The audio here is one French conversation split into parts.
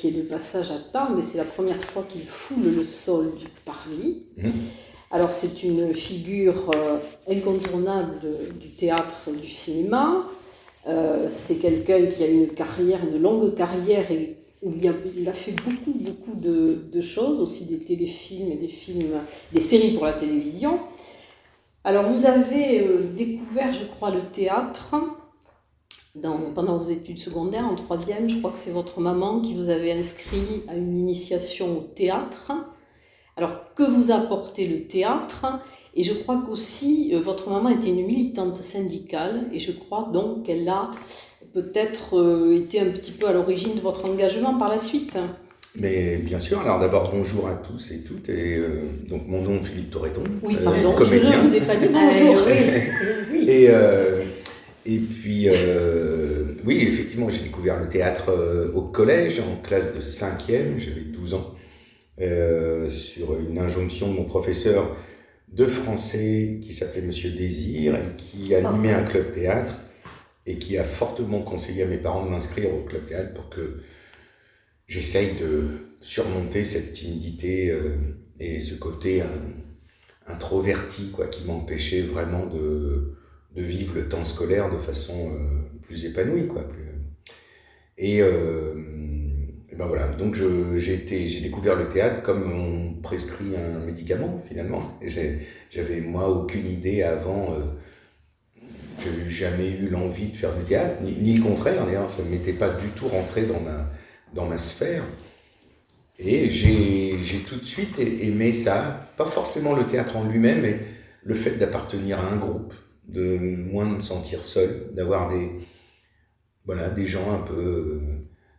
Qui est de passage à Tarbes, mais c'est la première fois qu'il foule le sol du parvis. Mmh. Alors, c'est une figure euh, incontournable du théâtre, du cinéma. Euh, c'est quelqu'un qui a une carrière, une longue carrière, et il a, il a fait beaucoup, beaucoup de, de, choses, aussi des téléfilms et des films, des séries pour la télévision. Alors, vous avez découvert, je crois, le théâtre pendant vos études secondaires, en troisième, je crois que c'est votre maman qui vous avait inscrit à une initiation au théâtre. Alors, que vous apportez le théâtre? Et je crois qu'aussi, euh, votre maman était une militante syndicale, et je crois donc qu'elle a peut-être euh, été un petit peu à l'origine de votre engagement par la suite. Mais bien sûr, alors d'abord bonjour à tous et toutes, et euh, donc mon nom Philippe Torreton. Oui, pardon, je ne vous ai pas dit bonjour. Et et puis, euh, oui, effectivement, j'ai découvert le théâtre euh, au collège, en classe de 5e, j'avais 12 ans, euh, sur une injonction de mon professeur de français qui s'appelait Monsieur Désir et qui animait un club théâtre et qui a fortement conseillé à mes parents de m'inscrire au club théâtre pour que j'essaye de surmonter cette timidité et ce côté introverti quoi, qui m'empêchait vraiment de de vivre le temps scolaire de façon euh, plus épanouie, quoi. Plus... Et, euh, ben voilà, donc j'ai découvert le théâtre comme on prescrit un médicament finalement. J'avais moi aucune idée avant. Euh, je n'ai jamais eu l'envie de faire du théâtre, ni, ni le contraire. D'ailleurs, ça ne m'était pas du tout rentré dans ma, dans ma sphère. Et j'ai tout de suite aimé ça, pas forcément le théâtre en lui-même, mais le fait d'appartenir à un groupe, de moins me sentir seul, d'avoir des, voilà, des gens un peu euh,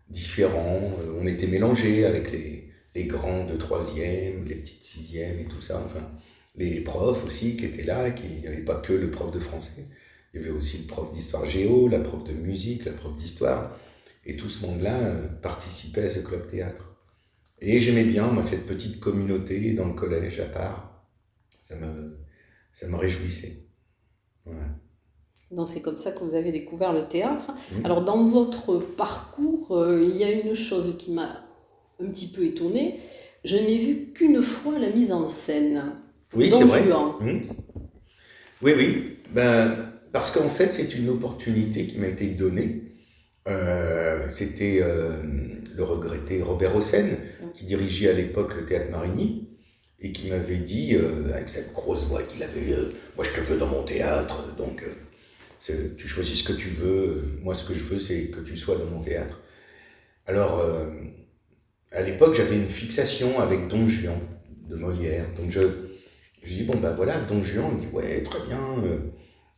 différents. Euh, on était mélangés avec les, les grands de troisième, les petites sixièmes et tout ça. Enfin, les profs aussi qui étaient là, qui n'y avait pas que le prof de français. Il y avait aussi le prof d'histoire géo, la prof de musique, la prof d'histoire. Et tout ce monde-là euh, participait à ce club théâtre. Et j'aimais bien, moi, cette petite communauté dans le collège à part. Ça me, ça me réjouissait. Donc c'est comme ça que vous avez découvert le théâtre. Alors dans votre parcours, euh, il y a une chose qui m'a un petit peu étonnée. Je n'ai vu qu'une fois la mise en scène. Oui, c'est vrai. Mmh. Oui, oui. Ben, parce qu'en fait, c'est une opportunité qui m'a été donnée. Euh, c'était euh, le regretté Robert Hossein, qui dirigeait à l'époque le théâtre Marigny et qui m'avait dit, euh, avec cette grosse voix qu'il avait, euh, moi je te veux dans mon théâtre, donc euh, tu choisis ce que tu veux, moi ce que je veux c'est que tu sois dans mon théâtre. Alors, à l'époque j'avais une fixation avec Don Juan de Molière, donc je, je dis, bon ben voilà, Don Juan, il me dit, ouais, très bien,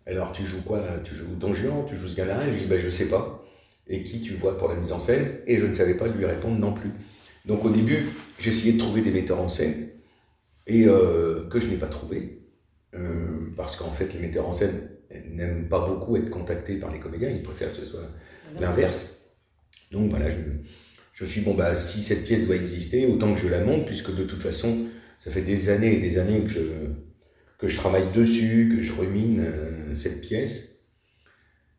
alors tu joues quoi Tu joues Don Juan, tu joues ce gars-là Je dis, ben je sais pas. Et qui tu vois pour la mise en scène? Et je ne savais pas lui répondre non plus. Donc au début, j'essayais de trouver des metteurs en scène et euh, que je n'ai pas trouvé, euh, parce qu'en fait, les metteurs en scène n'aiment pas beaucoup être contactés par les comédiens, ils préfèrent que ce soit l'inverse. Donc voilà, je, je me suis dit, bon, bah, si cette pièce doit exister, autant que je la monte, puisque de toute façon, ça fait des années et des années que je, que je travaille dessus, que je rumine euh, cette pièce.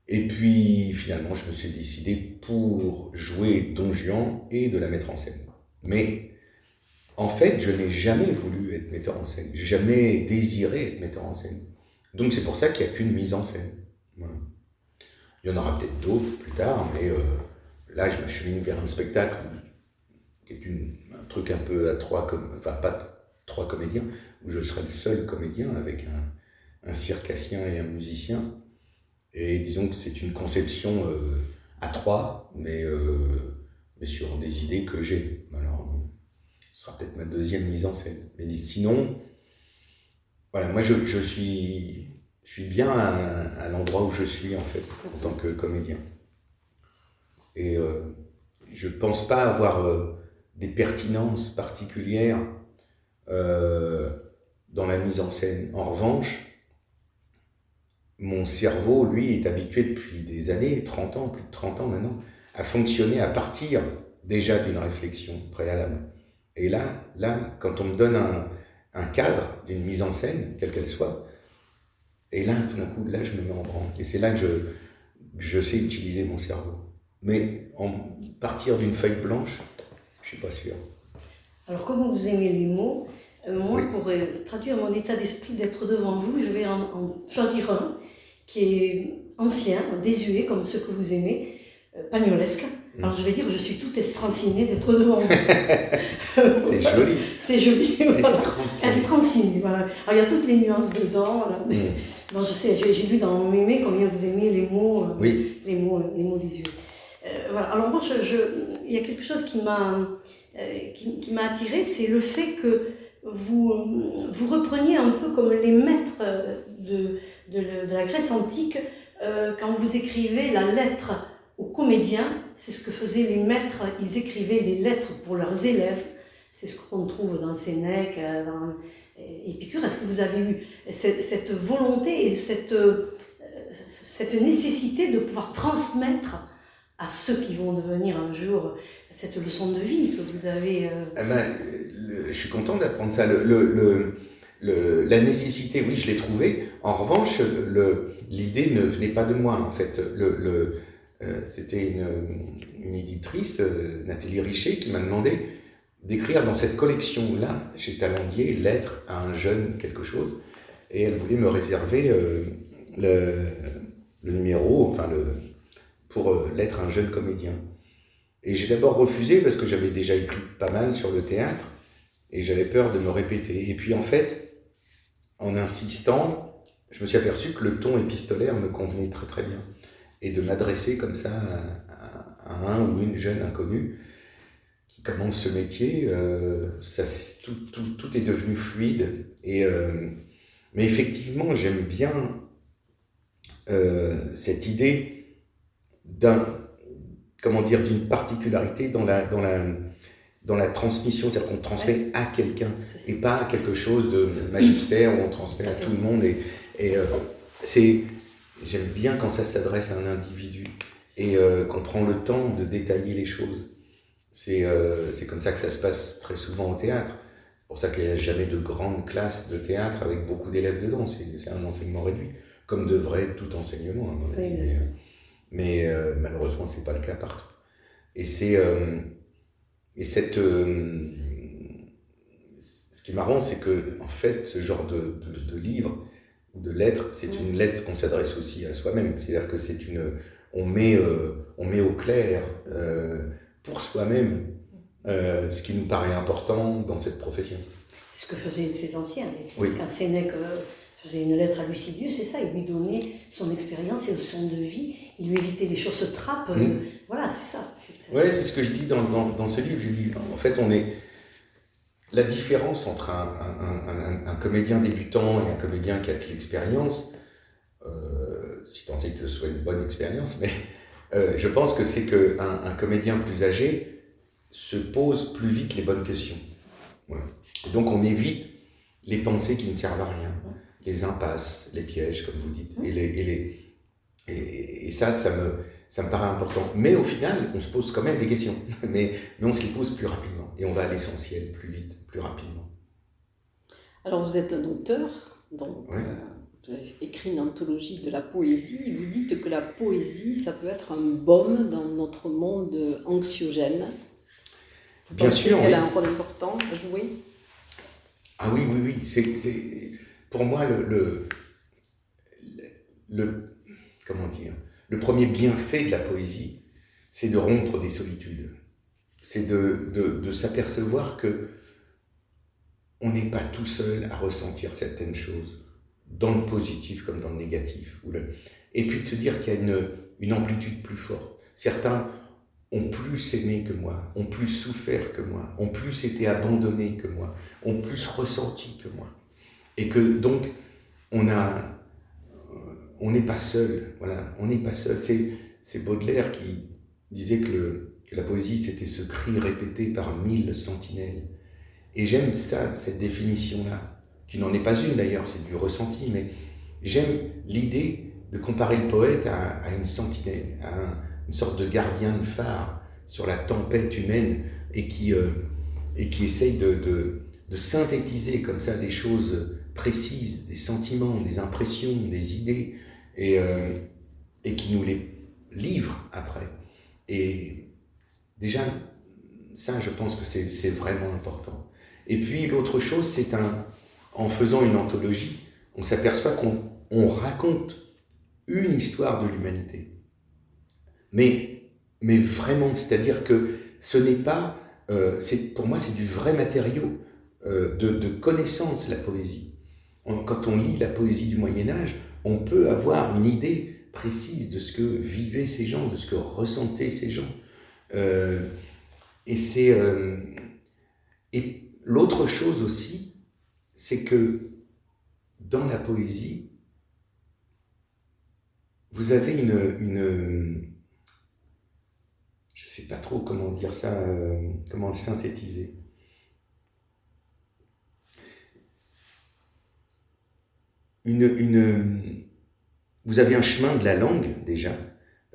Et puis finalement, je me suis décidé pour jouer Don Juan et de la mettre en scène. Mais en fait, je n'ai jamais voulu être metteur en scène. J'ai jamais désiré être metteur en scène. Donc c'est pour ça qu'il n'y a qu'une mise en scène. Il y en aura peut-être d'autres plus tard, mais euh, là, je m'achemine vers un spectacle qui est une, truc un peu à trois, enfin pas trois comédiens, où je serai le seul comédien avec un, un circassien et un musicien. Et disons que c'est une conception euh, à trois, mais, mais sur des idées que j'ai. Ce sera peut-être ma deuxième mise en scène. Mais sinon, voilà, moi je, suis, je suis bien à, l'endroit où je suis en fait, en tant que comédien. Et euh, je pense pas avoir euh, des pertinences particulières euh, dans la mise en scène. En revanche, mon cerveau, lui, est habitué depuis des années, 30 ans, plus de 30 ans maintenant, à fonctionner à partir déjà d'une réflexion préalable. Et là, là, quand on me donne un, un cadre d'une mise en scène, quelle qu'elle soit, et là, tout d'un coup, là, je me mets en branle. Et c'est là que je, je sais utiliser mon cerveau. Mais en partir d'une feuille blanche, je suis pas sûr. Alors, comment vous aimez les mots euh, Moi, pour traduire mon état d'esprit d'être devant vous, je vais en, choisir un qui est ancien, désuet, comme ceux que vous aimez, euh, pagnolesque. Mm. Alors je vais dire, je suis toute estrancinée d'être devant vous. c'est joli. C'est joli. Voilà. voilà. Alors il y a toutes les nuances dedans. Voilà. Mm. Non, je sais, j'ai lu dans Mémé combien vous aimiez les mots, euh, oui. les mots, les mots des yeux. Euh, voilà. Alors moi, je, il y a quelque chose qui m'a, euh, qui, qui m'a attiré, c'est le fait que vous, vous repreniez un peu comme les maîtres de, de, de la Grèce antique quand vous écrivez la lettre aux comédiens, c'est ce que faisaient les maîtres, ils écrivaient les lettres pour leurs élèves, c'est ce qu'on trouve dans Sénèque, euh, dans Épicure. Est-ce que vous avez eu cette, volonté et cette, euh, cette nécessité de pouvoir transmettre à ceux qui vont devenir un jour cette leçon de vie que vous avez euh, eh ben, Je suis content d'apprendre ça. La nécessité, oui, je l'ai trouvée. En revanche, l'idée ne venait pas de moi, en fait. euh, c'était une, éditrice, euh, Nathalie Richer, qui m'a demandé d'écrire dans cette collection-là, chez Talendier, Lettres à un jeune quelque chose. Et elle voulait me réserver euh, le, numéro, enfin, le, pour Lettres à un jeune comédien. Et j'ai d'abord refusé parce que j'avais déjà écrit pas mal sur le théâtre et j'avais peur de me répéter. Et puis en fait, en insistant, je me suis aperçu que le ton épistolaire me convenait très très bien et de m'adresser comme ça à, un ou une jeune inconnue qui commence ce métier. Euh, ça, tout, tout, tout, est devenu fluide. Et, euh, mais effectivement, j'aime bien euh, cette idée d'un, comment dire, d'une particularité dans la, dans la, dans la transmission, c'est-à-dire qu'on transmet à quelqu'un et pas à quelque chose de magistère où on transmet à tout le monde. Et, et c'est J'aime bien quand ça s'adresse à un individu et euh, qu'on prend le temps de détailler les choses. C'est euh, comme ça que ça se passe très souvent au théâtre. C'est pour ça qu'il n'y a jamais de grande classe de théâtre avec beaucoup d'élèves dedans. C'est un enseignement réduit, comme devrait tout enseignement, à mon avis. mais, euh, malheureusement, ce n'est pas le cas partout. Et c'est. Euh, et cette. ce qui est marrant, c'est que, en fait, ce genre de, de, de livre, de lettres, c'est une lettre qu'on s'adresse aussi à soi-même. C'est-à-dire que c'est une, on met, euh, on met au clair euh, pour soi-même euh, ce qui nous paraît important dans cette profession. C'est ce que faisaient ces anciens. Oui. Quand Sénèque faisait une lettre à Lucidius, c'est ça, il lui donnait son expérience et son de vie, il lui évitait les choses se trappent. Mm. voilà, c'est ça. Oui, c'est ce que je dis dans, dans, dans ce livre. Je dis, en fait, on est la différence entre un, comédien débutant et un comédien qui a de l'expérience, euh, si tant est que ce soit une bonne expérience, mais euh, je pense que c'est qu'un un comédien plus âgé se pose plus vite les bonnes questions. donc on évite les pensées qui ne servent à rien, les impasses, les pièges, comme vous dites. Et, les, et, et ça, ça me, ça me paraît important. Mais au final, on se pose quand même des questions, mais, mais on se les pose plus rapidement et on va à l'essentiel plus vite, plus rapidement. Alors vous êtes un auteur, donc euh, vous avez écrit une anthologie de la poésie. Vous dites que la poésie, ça peut être un baume dans notre monde anxiogène. Vous Bien sûr. qu'elle a un rôle important à jouer? Ah oui, oui, oui. C'est, pour moi le, le, le, comment dire? Le premier bienfait de la poésie, c'est de rompre des solitudes. c'est de, de, s'apercevoir que on n'est pas tout seul à ressentir certaines choses, dans le positif comme dans le négatif. Et puis de se dire qu'il y a une, une amplitude plus forte. Certains ont plus aimé que moi, ont plus souffert que moi, ont plus été abandonnés que moi, ont plus ressenti que moi. Et que donc, on a, on n'est pas seul, voilà, on n'est pas seul. C'est Baudelaire qui disait que, la poésie, c'était ce cri répété par mille sentinelles. Et j'aime ça, cette définition-là, qui n'en est pas une d'ailleurs, c'est du ressenti, mais j'aime l'idée de comparer le poète à, une sentinelle, à une sorte de gardien de phare sur la tempête humaine et qui, euh, et qui essaye de, synthétiser comme ça des choses précises, des sentiments, des impressions, des idées, et, euh, et qui nous les livre après. Et déjà, ça, je pense que c'est vraiment important. Et puis l'autre chose, c'est un, en faisant une anthologie, on s'aperçoit qu'on raconte une histoire de l'humanité. Mais, mais vraiment, c'est-à-dire que ce n'est pas, euh, pour moi, c'est du vrai matériau euh, de, de, connaissance, la poésie. quand on lit la poésie du Moyen Âge, on peut avoir une idée précise de ce que vivaient ces gens, de ce que ressentaient ces gens. Euh, euh, et l'autre chose aussi, c'est que dans la poésie, vous avez une, je sais pas trop comment dire ça, euh, comment le synthétiser. Une, une, vous avez un chemin de la langue déjà.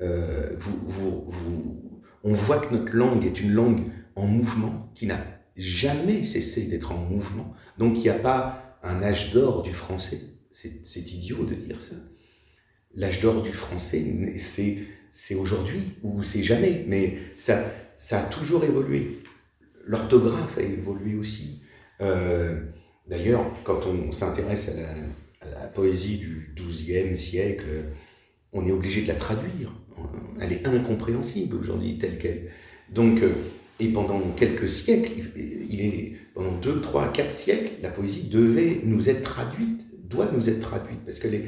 Euh, vous, vous, vous, on voit que notre langue est une langue en mouvement, qui n'a jamais cessé d'être en mouvement. Donc il n'y a pas un âge d'or du français. C'est idiot de dire ça. L'âge d'or du français, c'est aujourd'hui ou c'est jamais. Mais ça, ça a toujours évolué. L'orthographe a évolué aussi. Euh, D'ailleurs, quand on s'intéresse à la, la poésie du XIIe siècle, on est obligé de la traduire. Elle est incompréhensible aujourd'hui telle qu'elle. Donc, euh, et pendant quelques siècles, il est, pendant deux, trois, quatre siècles, la poésie devait nous être traduite, doit nous être traduite, parce qu'elle est,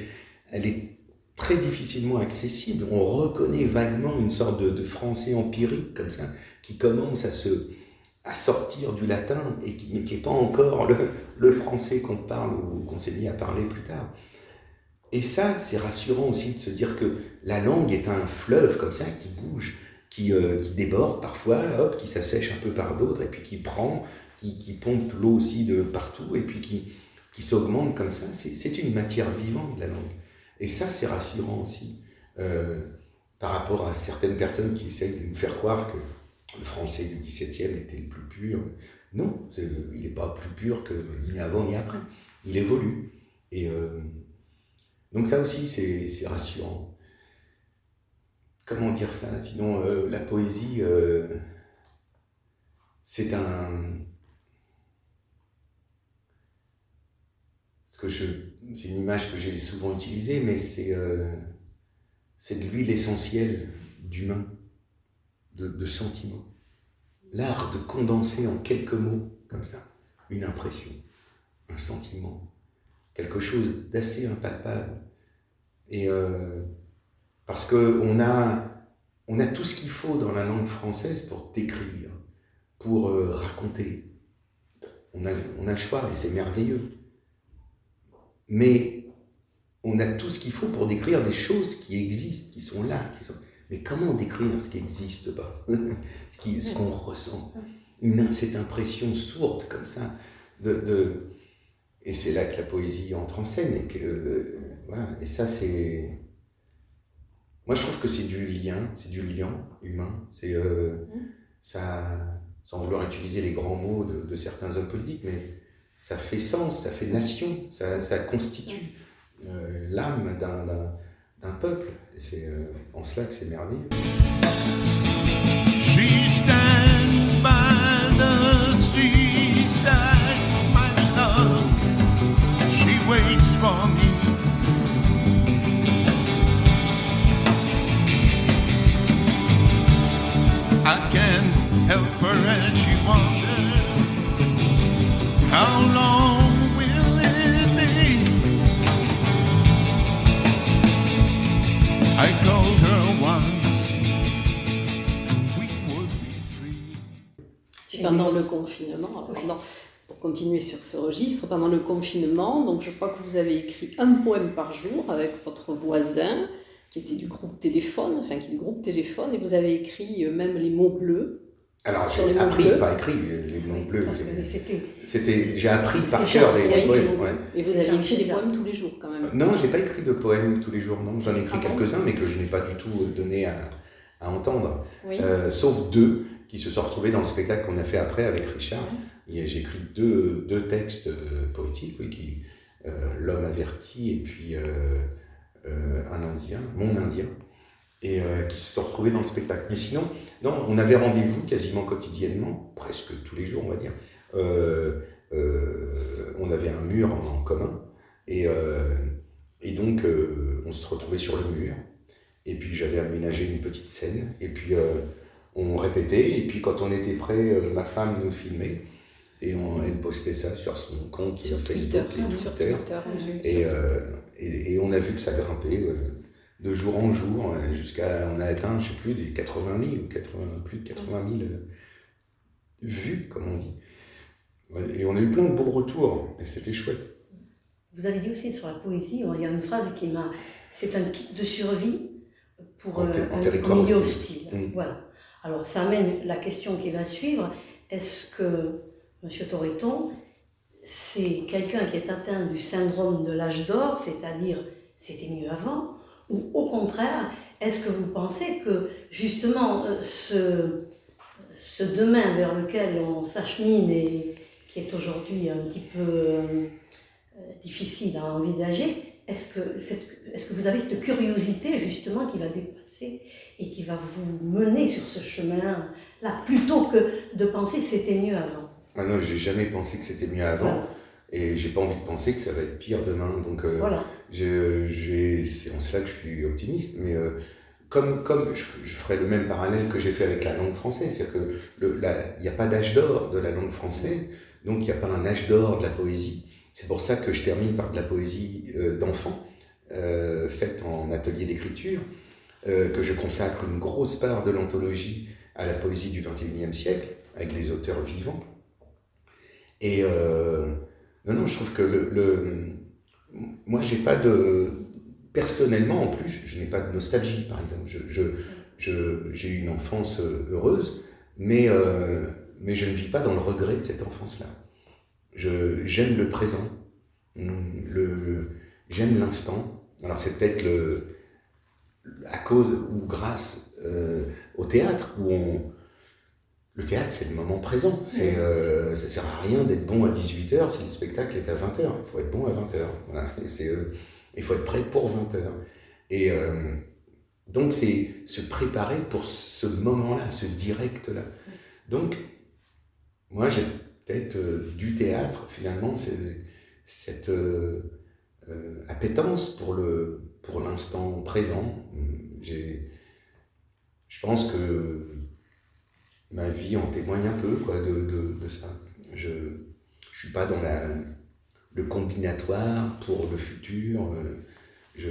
elle est très difficilement accessible. On reconnaît vaguement une sorte de, français empirique comme ça, qui commence à se à sortir du latin et qui n'est pas encore le, le français qu'on parle ou qu'on s'est mis à parler plus tard. Et ça, c'est rassurant aussi de se dire que la langue est un fleuve comme ça qui bouge, qui, euh, déborde parfois, hop, qui s'assèche un peu par d'autres, et puis qui prend, qui, qui pompe l'eau aussi de partout, et puis qui, qui s'augmente comme ça. C'est une matière vivante, la langue. Et ça, c'est rassurant aussi euh, par rapport à certaines personnes qui essayent de nous faire croire que le français du XVIIe était le plus pur. Non, il n'est pas plus pur que ni avant ni après. Il évolue. Et euh, donc ça aussi, c'est rassurant. Comment dire ça? Sinon, euh, la poésie, euh, c'est un... C'est une image que j'ai souvent utilisée, mais c'est c'est de l'huile essentielle d'humain, de, de sentiment l'art de condenser en quelques mots, comme ça, une impression, un sentiment, quelque chose d'assez impalpable. Et euh, parce qu'on a, on a tout ce qu'il faut dans la langue française pour décrire, pour euh, raconter. On a, on a le choix et c'est merveilleux. Mais on a tout ce qu'il faut pour décrire des choses qui existent, qui sont là, qui sont... Mais comment décrire ce qui n'existe pas Ce qu'on ressent une, Cette impression sourde comme ça. De, Et c'est là que la poésie entre en scène. Et, que, euh, voilà. et ça, c'est... Moi, je trouve que c'est du lien, c'est du lien humain. C'est euh, ça, sans vouloir utiliser les grands mots de, certains hommes politiques, mais ça fait sens, ça fait nation, ça, ça constitue euh, l'âme d'un d'un peuple. C'est euh, en cela que c'est merveilleux. pendant le confinement, pour continuer sur ce registre, pendant le confinement, donc je crois que vous avez écrit un poème par jour avec votre voisin qui était du groupe téléphone, enfin qui est du groupe téléphone, et vous avez écrit euh, même les mots bleus. Alors j'ai appris, pas écrit les mots bleus. C'était, j'ai appris par cœur des poèmes. Et vous avez écrit des poèmes tous les jours quand même. Non, j'ai pas écrit de poèmes tous les jours. Non, j'en ai écrit ah quelques-uns, mais que je n'ai pas du tout euh, donné à, à entendre. Euh, sauf deux qui se sont retrouvés dans le spectacle qu'on a fait après avec Richard. J'ai écrit deux, deux textes poétiques, oui, qui l'homme averti et puis euh, un Indien, mon Indien, et euh, qui se sont retrouvés dans le spectacle. Mais sinon, non, on avait rendez-vous quasiment quotidiennement, presque tous les jours, on va dire. Euh, on avait un mur en, commun, et, et donc on se retrouvait sur le mur. Et puis j'avais aménagé une petite scène, et puis on répétait, et puis quand on était prêt, ma femme nous filmait. Et on, elle postait ça sur son compte sur Facebook Twitter, et, et, on a vu que ça grimpait euh, de jour en jour euh, jusqu'à. On a atteint, je ne sais plus, des 80 000 ou 80, plus de 80 000 euh, vues, comme on dit. Et on a eu plein de beaux retours et c'était chouette. Vous avez dit aussi sur la poésie, il y a une phrase qui m'a. C'est un kit de survie pour un, milieu hostile. Mm. Voilà. Alors ça amène la question qui va suivre. Est-ce que, Monsieur Torreton, c'est quelqu'un qui est atteint du syndrome de l'âge d'or, c'est-à-dire c'était mieux avant, ou au contraire, est-ce que vous pensez que justement euh, ce, ce demain vers lequel on s'achemine et qui est aujourd'hui un petit peu euh, difficile à envisager, est-ce que, que vous avez cette curiosité justement qui va dépasser et qui va vous mener sur ce chemin-là, plutôt que de penser c'était mieux avant? Ah non, j'ai jamais pensé que c'était mieux avant. Et j'ai pas envie de penser que ça va être pire demain. Donc, euh, voilà. c'est en cela que je suis optimiste. Mais euh, comme, comme je, ferai le même parallèle que j'ai fait avec la langue française, c'est-à-dire qu'il n'y a pas d'âge d'or de la langue française, donc il n'y a pas un âge d'or de la poésie. C'est pour ça que je termine par de la poésie euh, d'enfant, faite en atelier d'écriture, que je consacre une grosse part de l'anthologie à la poésie du XXIe siècle, avec des auteurs vivants. Et euh, non, non, je trouve que le, moi, j'ai pas de. Personnellement, en plus, je n'ai pas de nostalgie, par exemple. Je, je, j'ai eu une enfance euh, heureuse, mais, euh, mais je ne vis pas dans le regret de cette enfance-là. Je, j'aime le présent, le, j'aime l'instant. Alors, c'est peut-être à cause ou grâce au théâtre où on, le théâtre, c'est le moment présent. C'est, euh, ça sert à rien d'être bon à 18h si le spectacle est à 20h. Il faut être bon à 20h. Voilà. euh, il faut être prêt pour 20h. Et euh, donc, c'est se préparer pour ce moment-là, ce direct-là. Donc, moi, j'ai peut-être du théâtre, finalement, c'est cette appétence pour, le, pour l'instant présent. J'ai, je pense que ma vie en témoigne un peu quoi, de, de, ça. Je ne suis pas dans la, le combinatoire pour le futur. Euh, je,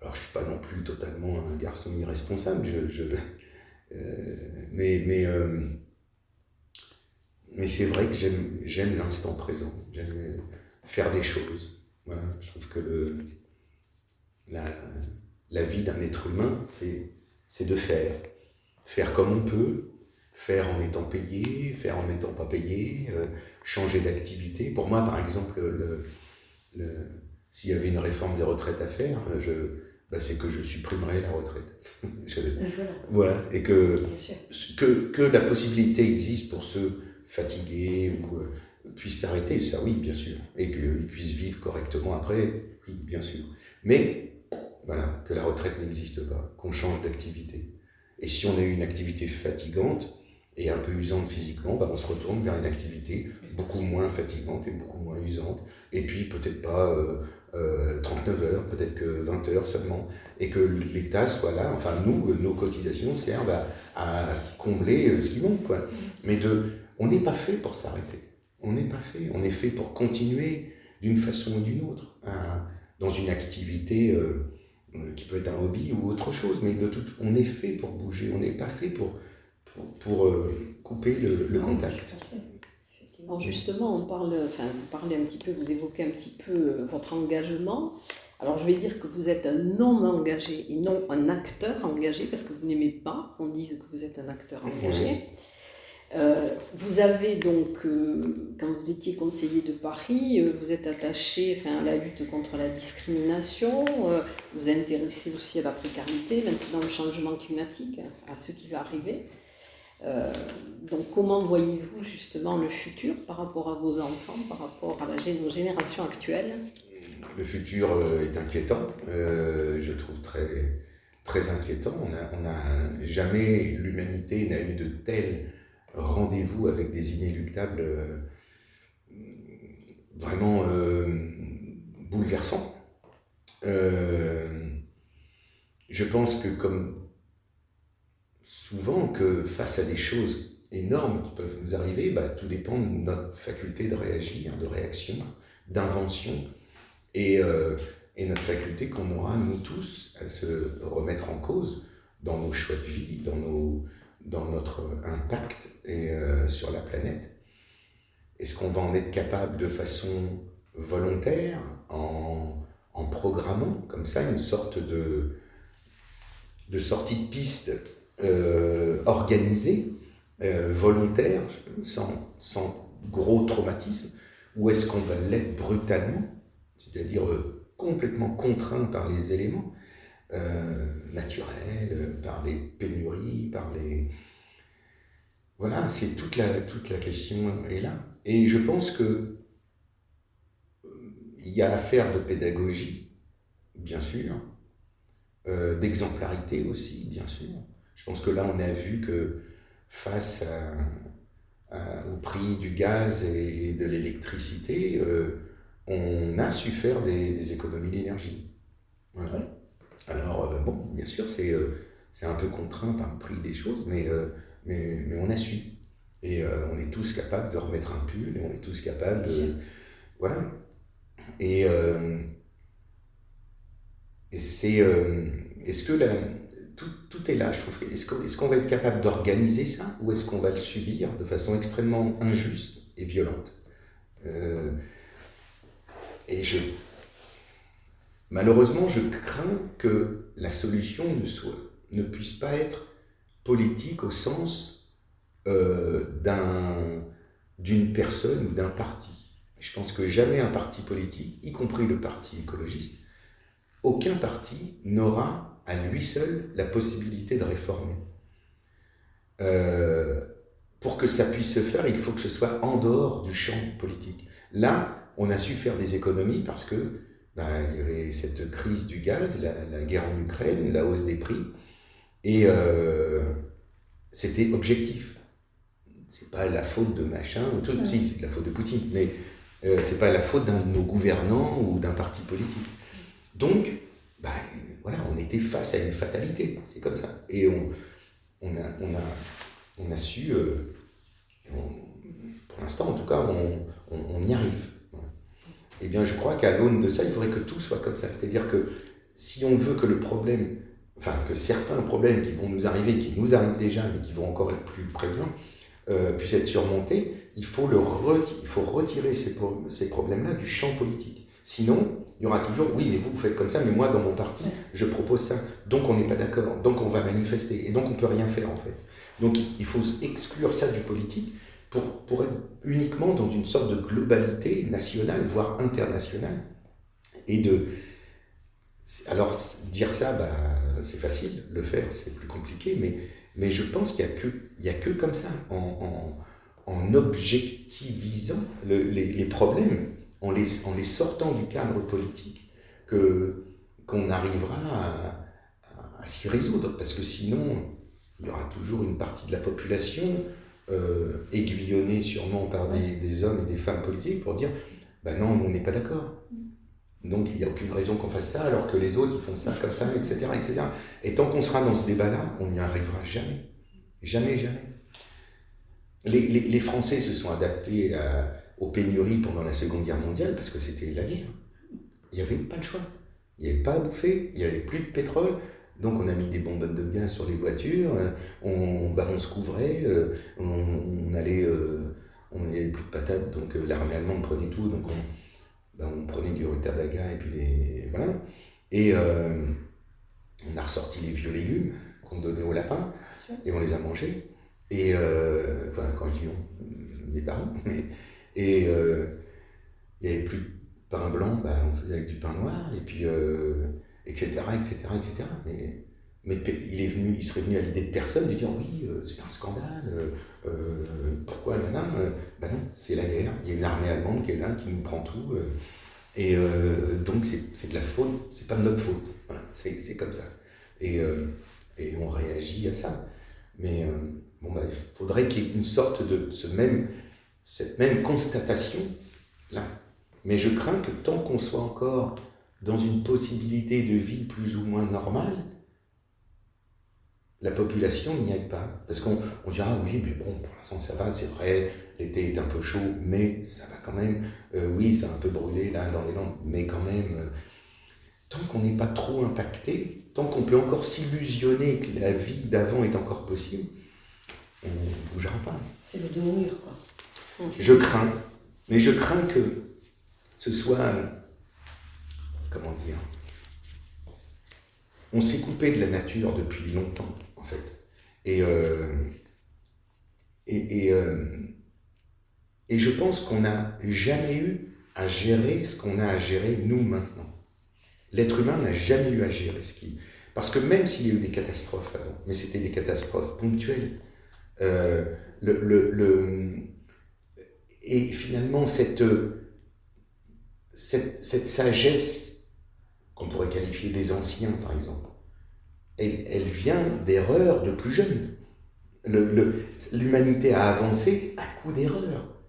alors je ne suis pas non plus totalement un garçon irresponsable, je, je euh, mais, mais, euh, mais c'est vrai que j'aime l'instant présent, j'aime faire des choses. Voilà, je trouve que le, la, la vie d'un être humain, c'est de faire. Faire comme on peut, faire en étant payé, faire en n'étant pas payé, euh, changer d'activité. Pour moi, par exemple, le, s'il y avait une réforme des retraites à faire, je, bah, c'est que je supprimerais la retraite. voilà. Et que, que, que, la possibilité existe pour ceux fatigués ou euh, puissent s'arrêter, ça oui, bien sûr. Et qu'ils puissent vivre correctement après, oui, bien sûr. Mais voilà, que la retraite n'existe pas, qu'on change d'activité. Et si on a une activité fatigante, et un peu usante physiquement, bah, on se retourne vers une activité beaucoup moins fatigante et beaucoup moins usante. Et puis peut-être pas 39 euh, euh, heures, peut-être que 20 heures seulement. Et que l'État soit là, enfin nous, euh, nos cotisations servent à, combler ce qui manque. Mais de, on n'est pas fait pour s'arrêter. On n'est pas fait. On est fait pour continuer d'une façon ou d'une autre dans une activité qui peut être un hobby ou autre chose. Mais de toute, on est fait pour bouger. On n'est pas fait pour pour, euh, couper le, contact. Alors justement, on parle, enfin, vous parlez un petit peu, vous évoquez un petit peu euh, votre engagement. Alors je vais dire que vous êtes un homme engagé et non un acteur engagé, parce que vous n'aimez pas qu'on dise que vous êtes un acteur engagé. Euh, vous avez donc, euh, quand vous étiez conseiller de Paris, euh, vous êtes attaché enfin, à la lutte contre la discrimination, vous vous intéressez aussi à la précarité, maintenant le changement climatique, à ce qui va arriver. Donc comment voyez-vous justement le futur par rapport à vos enfants, par rapport à la, vos générations actuelles? Le futur est inquiétant, je trouve très, très inquiétant. On a, a jamais, l'humanité n'a eu de telles rendez-vous avec des inéluctables euh, vraiment euh, bouleversants. Euh, je pense que comme souvent que face à des choses énormes qui peuvent nous arriver, bah, tout dépend de notre faculté de réagir, de réaction, d'invention et, et, notre faculté qu'on aura, nous tous, à se remettre en cause dans nos choix de vie, dans notre impact et, euh, sur la planète. Est-ce qu'on va en être capable de façon volontaire, en, programmant comme ça une sorte de sortie de piste euh, organisée, euh, volontaire, sans, gros traumatisme, ou est-ce qu'on va l'être brutalement, c'est-à-dire complètement contraint par les éléments euh, naturel, par les pénuries, par les... Voilà, c'est toute la, toute la question est là. Et je pense que euh, il y a affaire de pédagogie, bien sûr, euh, d'exemplarité aussi, bien sûr. Je pense que là, on a vu que face au prix du gaz et de l'électricité, on a su faire des, économies d'énergie. Voilà. Alors, euh, bon, bien sûr, euh, c'est un peu contraint par le prix des choses, mais, euh, mais, mais, on a su. Et on est tous capables de remettre un pull, et on est tous capables de. Voilà. Et, c'est. est-ce que tout, est là, je trouve. Est-ce qu'on va être capable d'organiser ça, ou est-ce qu'on va le subir de façon extrêmement injuste et violente Et je Malheureusement, je crains que la solution ne, soit, ne puisse pas être politique au sens euh, d'une personne ou d'un parti. Je pense que jamais un parti politique, y compris le parti écologiste, aucun parti n'aura à lui seul la possibilité de réformer. Euh, pour que ça puisse se faire, il faut que ce soit en dehors du champ politique. Là, on a su faire des économies parce que bah, il y avait cette crise du gaz, la, guerre en Ukraine, la hausse des prix, et euh, c'était objectif. C'est pas la faute de machin ou tout, si, c'est la faute de Poutine, mais euh, c'est pas la faute d'un de nos gouvernants ou d'un parti politique. Donc, bah, voilà, on était face à une fatalité, c'est comme ça. Et on, a, su, euh, pour l'instant en tout cas, on, y arrive eh bien, je crois qu'à l'aune de ça, il faudrait que tout soit comme ça. C'est-à-dire que si on veut que le problème, enfin, que certains problèmes qui vont nous arriver, qui nous arrivent déjà, mais qui vont encore être plus prégnants, euh, puissent être surmontés, il faut, retirer ces problèmes-là du champ politique. Sinon, il y aura toujours, oui, mais vous, vous faites comme ça, mais moi, dans mon parti, je propose ça. Donc, on n'est pas d'accord. Donc, on va manifester. Et donc, on ne peut rien faire, en fait. Donc, il faut exclure ça du politique pour, être uniquement dans une sorte de globalité nationale, voire internationale. Et de. Alors, dire ça, bah, c'est facile, le faire, c'est plus compliqué, mais, mais je pense qu'il n'y a, que, a que comme ça, en, en, objectivisant les, les, problèmes, en les, en les sortant du cadre politique, que, qu'on arrivera à, à s'y résoudre. Parce que sinon, il y aura toujours une partie de la population euh, aiguillonné sûrement par des, hommes et des femmes politiques pour dire ben non, on n'est pas d'accord. Donc il n'y a aucune raison qu'on fasse ça alors que les autres ils font ça comme ça, etc. etc. Et tant qu'on sera dans ce débat-là, on n'y arrivera jamais. Jamais, jamais. Les, les, Français se sont adaptés aux pénuries pendant la Seconde Guerre mondiale parce que c'était la guerre. Il n'y avait pas le choix. Il n'y avait pas à bouffer, il n'y avait plus de pétrole. Donc on a mis des bonbonnes de gaz sur les voitures, on, bah, on se couvrait, on, allait, on n'avait plus de patates, donc l'armée allemande prenait tout, donc on, bah, on prenait du rutabaga et puis les, voilà. Et on a ressorti les vieux légumes qu'on donnait aux lapins et on les a mangés. Et enfin, quand je dis on, mes parents, et il n'y avait plus de pain blanc, bah, on faisait avec du pain noir, et puis, etc., etc., etc. Mais, mais il, est venu, il serait venu à l'idée de personne de dire oui, euh, c'est un scandale, euh, euh, pourquoi maintenant Ben non, c'est la guerre, il y a une armée allemande qui est là, qui nous prend tout. et donc c'est de la faute, c'est pas de notre faute, voilà, c'est comme ça. Et, et, on réagit à ça. Mais bon, bah, il faudrait qu'il y ait une sorte de ce même, cette même constatation là mais je crains que tant qu'on soit encore dans une possibilité de vie plus ou moins normale, la population n'y aille pas. Parce qu'on dira, oui, mais bon, pour l'instant ça va, c'est vrai, l'été est un peu chaud, mais ça va quand même. Euh, oui, ça a un peu brûlé là dans les lampes, mais quand même, euh, tant qu'on n'est pas trop impacté, tant qu'on peut encore s'illusionner que la vie d'avant est encore possible, on ne bougera pas. C'est le devenir, quoi. Je crains, mais je crains que ce soit, comment dire, on s'est coupé de la nature depuis longtemps, en fait. Et, euh, euh, et, je pense qu'on n'a jamais eu à gérer ce qu'on a à gérer nous maintenant. L'être humain n'a jamais eu à gérer ce qui... Parce que même s'il y a eu des catastrophes avant, mais c'était des catastrophes ponctuelles, euh, le, le, et finalement cette cette, sagesse qu'on pourrait qualifier des anciens, par exemple, elle, vient d'erreurs de plus jeunes. L'humanité a avancé à coup d'erreurs.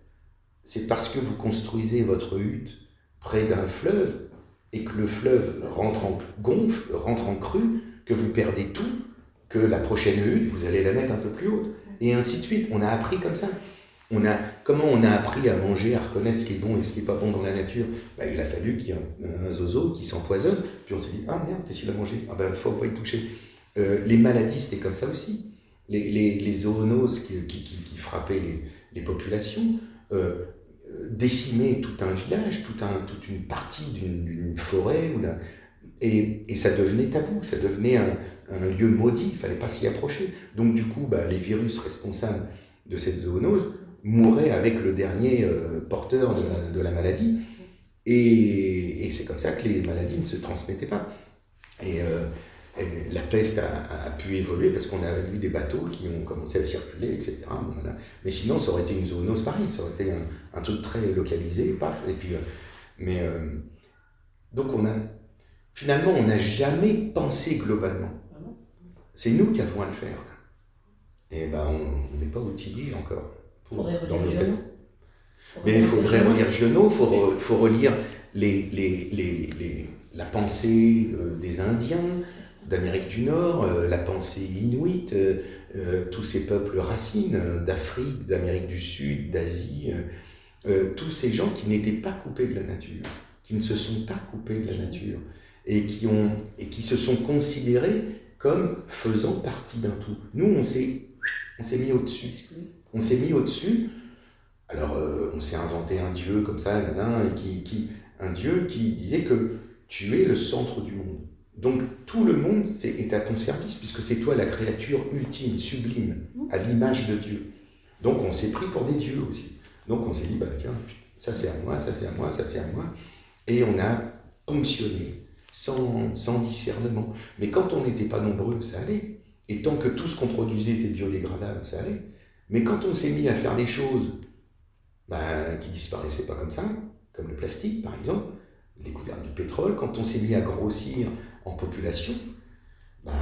C'est parce que vous construisez votre hutte près d'un fleuve et que le fleuve rentre en gonfle, rentre en crue, que vous perdez tout, que la prochaine hutte, vous allez la mettre un peu plus haute. Et ainsi de suite. On a appris comme ça. On a, comment on a appris à manger, à reconnaître ce qui est bon et ce qui n'est pas bon dans la nature? Bah, Il a fallu qu'il y ait un, zozo qui s'empoisonne, puis on se dit Ah merde, qu'est-ce qu'il a mangé? Ah ben, faut pas y toucher. Euh, les maladies, c'était comme ça aussi. Les, les, les zoonoses qui, qui, frappaient les, les populations, euh, décimaient tout un village, tout un, toute une partie d'une forêt, et, et, ça devenait tabou, ça devenait un, un lieu maudit, il fallait pas s'y approcher. Donc, du coup, bah, les virus responsables de cette zoonose mourait avec le dernier euh, porteur de la, maladie. Et, c'est comme ça que les maladies ne se transmettaient pas. Et, euh, la peste a, pu évoluer parce qu'on a vu des bateaux qui ont commencé à circuler, etc. Mais sinon, ça aurait été une zoonose pareille, ça aurait été un, truc très localisé, paf. Et puis, euh, mais donc on a finalement, on n'a jamais pensé globalement. C'est nous qui avons à le faire. Et ben, on n'est pas outillé encore. Faudrait relire Mais il faudrait relire Genot, il faut, faut, relire les, les, les, la pensée euh, des Indiens d'Amérique du Nord, euh, la pensée inuite, euh, tous ces peuples racines d'Afrique, d'Amérique du Sud, d'Asie, tous ces gens qui n'étaient pas coupés de la nature, qui ne se sont pas coupés de la nature et qui, ont, et qui se sont considérés comme faisant partie d'un tout. Nous, on s'est mis au-dessus on s'est mis au-dessus. Alors, euh, on s'est inventé un dieu comme ça, et qui, un dieu qui disait que tu es le centre du monde. Donc, tout le monde est, à ton service, puisque c'est toi la créature ultime, sublime, à l'image de Dieu. Donc, on s'est pris pour des dieux aussi. Donc, on s'est dit, bah tiens, ça c'est à moi, ça c'est à moi, ça c'est à moi. Et on a ponctionné, sans, sans discernement. Mais quand on n'était pas nombreux, ça allait. Et tant que tout ce qu'on produisait était biodégradable, ça allait. Mais quand on s'est mis à faire des choses bah, qui disparaissaient pas comme ça, comme le plastique par exemple, les découverte du pétrole, quand on s'est mis à grossir en population, bah,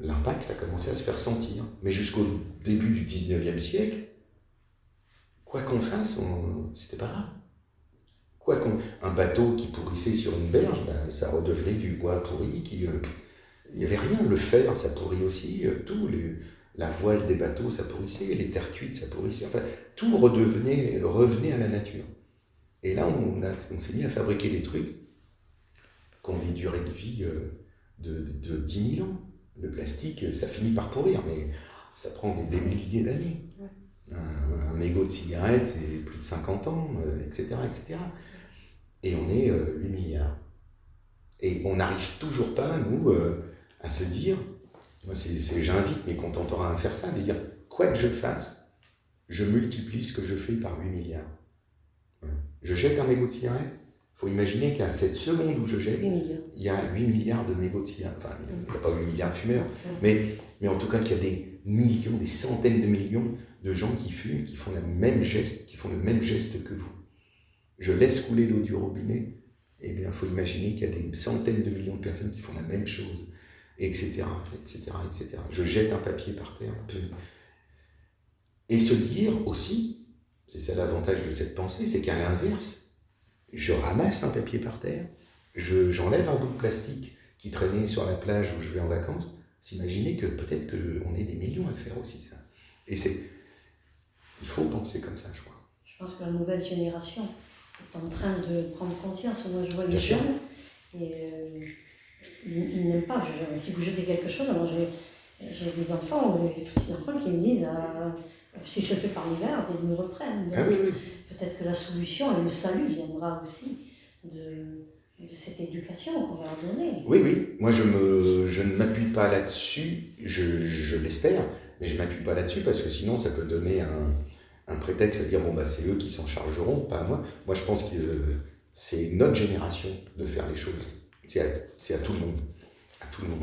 l'impact a commencé à se faire sentir. Mais jusqu'au début du 19e siècle, quoi qu'on fasse, c'était pas grave. Quoi qu'on, un bateau qui pourrissait sur une berge, bah, ça redevenait du bois pourri. Qui, euh, il n'y avait rien. Le fer, ça pourrit aussi. Euh, tout. La voile des bateaux, ça pourrissait, les terres cuites, ça pourrissait. Enfin, tout redevenait, revenait à la nature. Et là, on, on s'est mis à fabriquer des trucs qui ont des durées de vie euh, de, de 10 000 ans. Le plastique, ça finit par pourrir, mais ça prend des, milliers d'années. Un, mégot de cigarette, c'est plus de 50 ans, etc., euh, etc. Et on est 8 euh, milliards. Et on n'arrive toujours pas, nous, euh, à se dire, moi c'est, j'invite mes contemporains à faire ça, de dire, quoi que je fasse, je multiplie ce que je fais par 8 milliards. Je jette un mégot de cigarette, il faut imaginer qu'à cette seconde où je jette, il y a 8 milliards de mégots de cigarette. Enfin, il n'y a pas 8 milliards de fumeurs, mais, mais en tout cas qu'il y a des millions, des centaines de millions de gens qui fument, qui font, la même geste, qui font le même geste que vous. Je laisse couler l'eau du robinet, eh bien, il faut imaginer qu'il y a des centaines de millions de personnes qui font la même chose, etc., etc., etc. Je jette un papier par terre. Et se dire aussi, c'est ça l'avantage de cette pensée, c'est qu'à l'inverse, je ramasse un papier par terre, j'enlève un bout de plastique qui traînait sur la plage où je vais en vacances, s'imaginer que peut-être qu'on est des millions à le faire aussi, ça. Et c'est. Il faut penser comme ça, je crois. Je pense que la nouvelle génération est en train de prendre conscience. Moi, je vois les jeunes, et euh, ils, n'aiment pas. si vous jetez quelque chose, alors j'ai des enfants, des enfants qui me disent ah, si je le fais par l'hiver, ils me reprennent. Ah peut-être que la solution et le salut viendra aussi de, de cette éducation qu'on va leur donner. Oui, oui. Moi, je, me, je ne m'appuie pas là-dessus, je, je l'espère, mais je ne m'appuie pas là-dessus parce que sinon, ça peut donner un, un prétexte à dire bon, bah, c'est eux qui s'en chargeront, pas moi. Moi, je pense que c'est notre génération de faire les choses. C'est à, tout le monde. À tout le monde.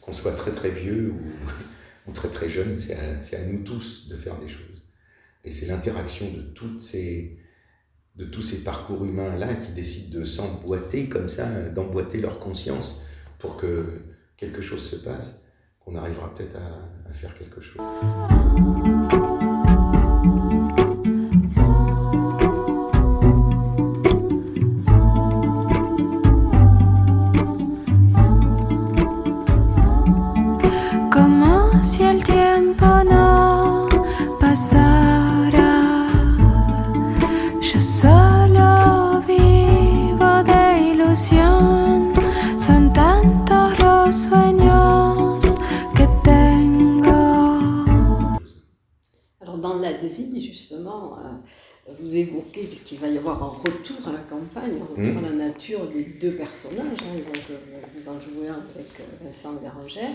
Qu'on soit très très vieux ou, très très jeune, c'est à, nous tous de faire des choses. Et c'est l'interaction de toutes ces de tous ces parcours humains-là qui décident de s'emboîter comme ça, d'emboîter leur conscience pour que quelque chose se passe, qu'on arrivera peut-être à faire quelque chose. Puisqu'il va y avoir un retour à la campagne, un retour mmh. à la nature des deux personnages. Hein, donc, euh, vous en jouez un avec euh, Vincent Bérangère.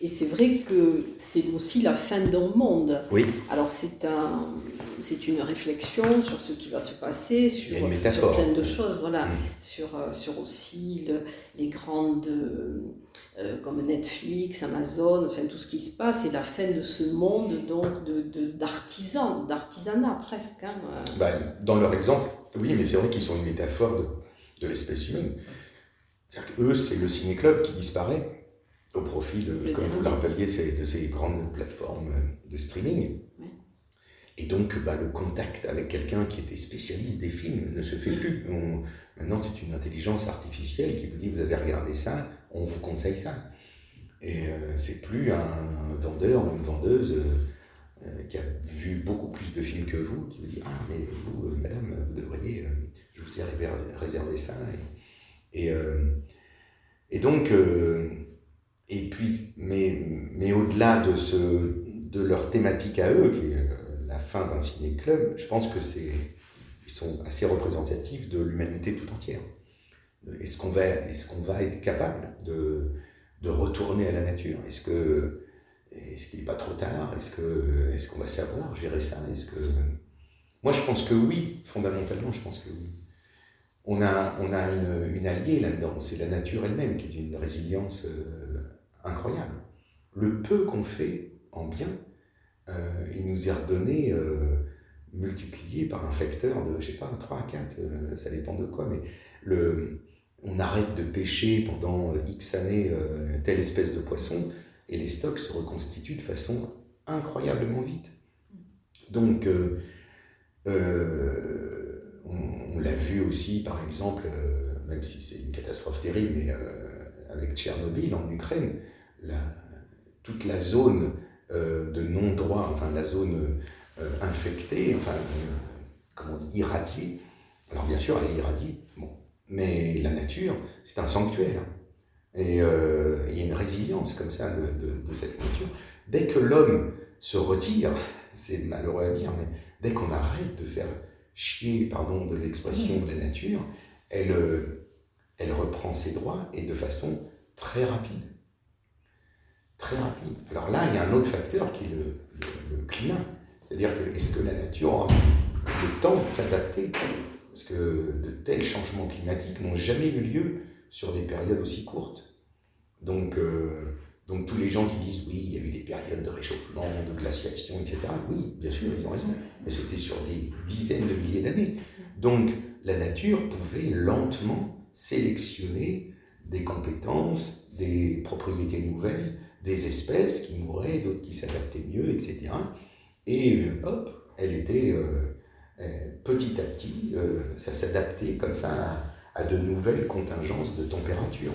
Et c'est vrai que c'est aussi la fin d'un monde. Oui. Alors, c'est un, c'est une réflexion sur ce qui va se passer, sur, sur plein de choses, voilà, mmh. sur, euh, sur aussi les grandes euh, comme Netflix, Amazon, enfin tout ce qui se passe, et la fin de ce monde donc d'artisans, de, d'artisanat presque. Hein, euh. bah, dans leur exemple, oui, mais c'est vrai qu'ils sont une métaphore de, l'espèce humaine. C'est-à-dire qu'eux, c'est le ciné-club qui disparaît au profit, de, comme vous le rappeliez, de ces grandes plateformes de streaming. Et donc, bah, le contact avec quelqu'un qui était spécialiste des films ne se fait plus. maintenant, c'est une intelligence artificielle qui vous dit, vous avez regardé ça, on vous conseille ça. Et euh, c'est plus un vendeur ou une vendeuse euh, euh, qui a vu beaucoup plus de films que vous qui vous dit, ah, mais vous, madame, vous devriez, je vous ai réservé ça. Et, et, et donc, et puis, mais, mais au-delà de, de leur thématique à eux, qui est la fin d'un ciné-club, je pense que c'est, ils sont assez représentatifs de l'humanité tout entière. Est-ce qu'on va, est qu'on va être capable de, de retourner à la nature? Est-ce qu'il n'est pas trop tard? Est-ce que est-ce qu'on va savoir gérer ça? Est-ce que moi je pense que oui, fondamentalement je pense que oui. On a on a une, alliée là-dedans, c'est la nature elle-même qui est d'une résilience euh, incroyable. Le peu qu'on fait en bien, euh, il nous est redonné, euh, multiplié par un facteur de, je sais pas, 3 à 4, euh, ça dépend de quoi, mais le, on arrête de pêcher pendant X années telle espèce de poisson, et les stocks se reconstituent de façon incroyablement vite. Donc, on, l'a vu aussi, par exemple, même si c'est une catastrophe terrible, mais avec Tchernobyl en Ukraine, toute la zone euh, de non-droit, enfin la zone euh, infectée, enfin, euh, comment on dit, irradiée. Alors bien sûr, elle est irradiée. Mais la nature, c'est un sanctuaire. Et il y a une résilience comme ça de, cette nature. Dès que l'homme se retire, c'est malheureux à dire, mais dès qu'on arrête de faire chier, pardon, de l'expression de la nature, elle, elle reprend ses droits et de façon très rapide. Très rapide. Alors là, il y a un autre facteur qui est le, climat. C'est-à-dire que est-ce que la nature aura le temps de s'adapter Parce que de tels changements climatiques n'ont jamais eu lieu sur des périodes aussi courtes. Donc, euh, donc tous les gens qui disent oui, il y a eu des périodes de réchauffement, de glaciation, etc. Oui, bien sûr, ils ont raison. Mais c'était sur des dizaines de milliers d'années. Donc la nature pouvait lentement sélectionner des compétences, des propriétés nouvelles, des espèces qui mouraient, d'autres qui s'adaptaient mieux, etc. Et euh, hop, elle était euh, petit à petit, ça s'adaptait comme ça à, de nouvelles contingences de température.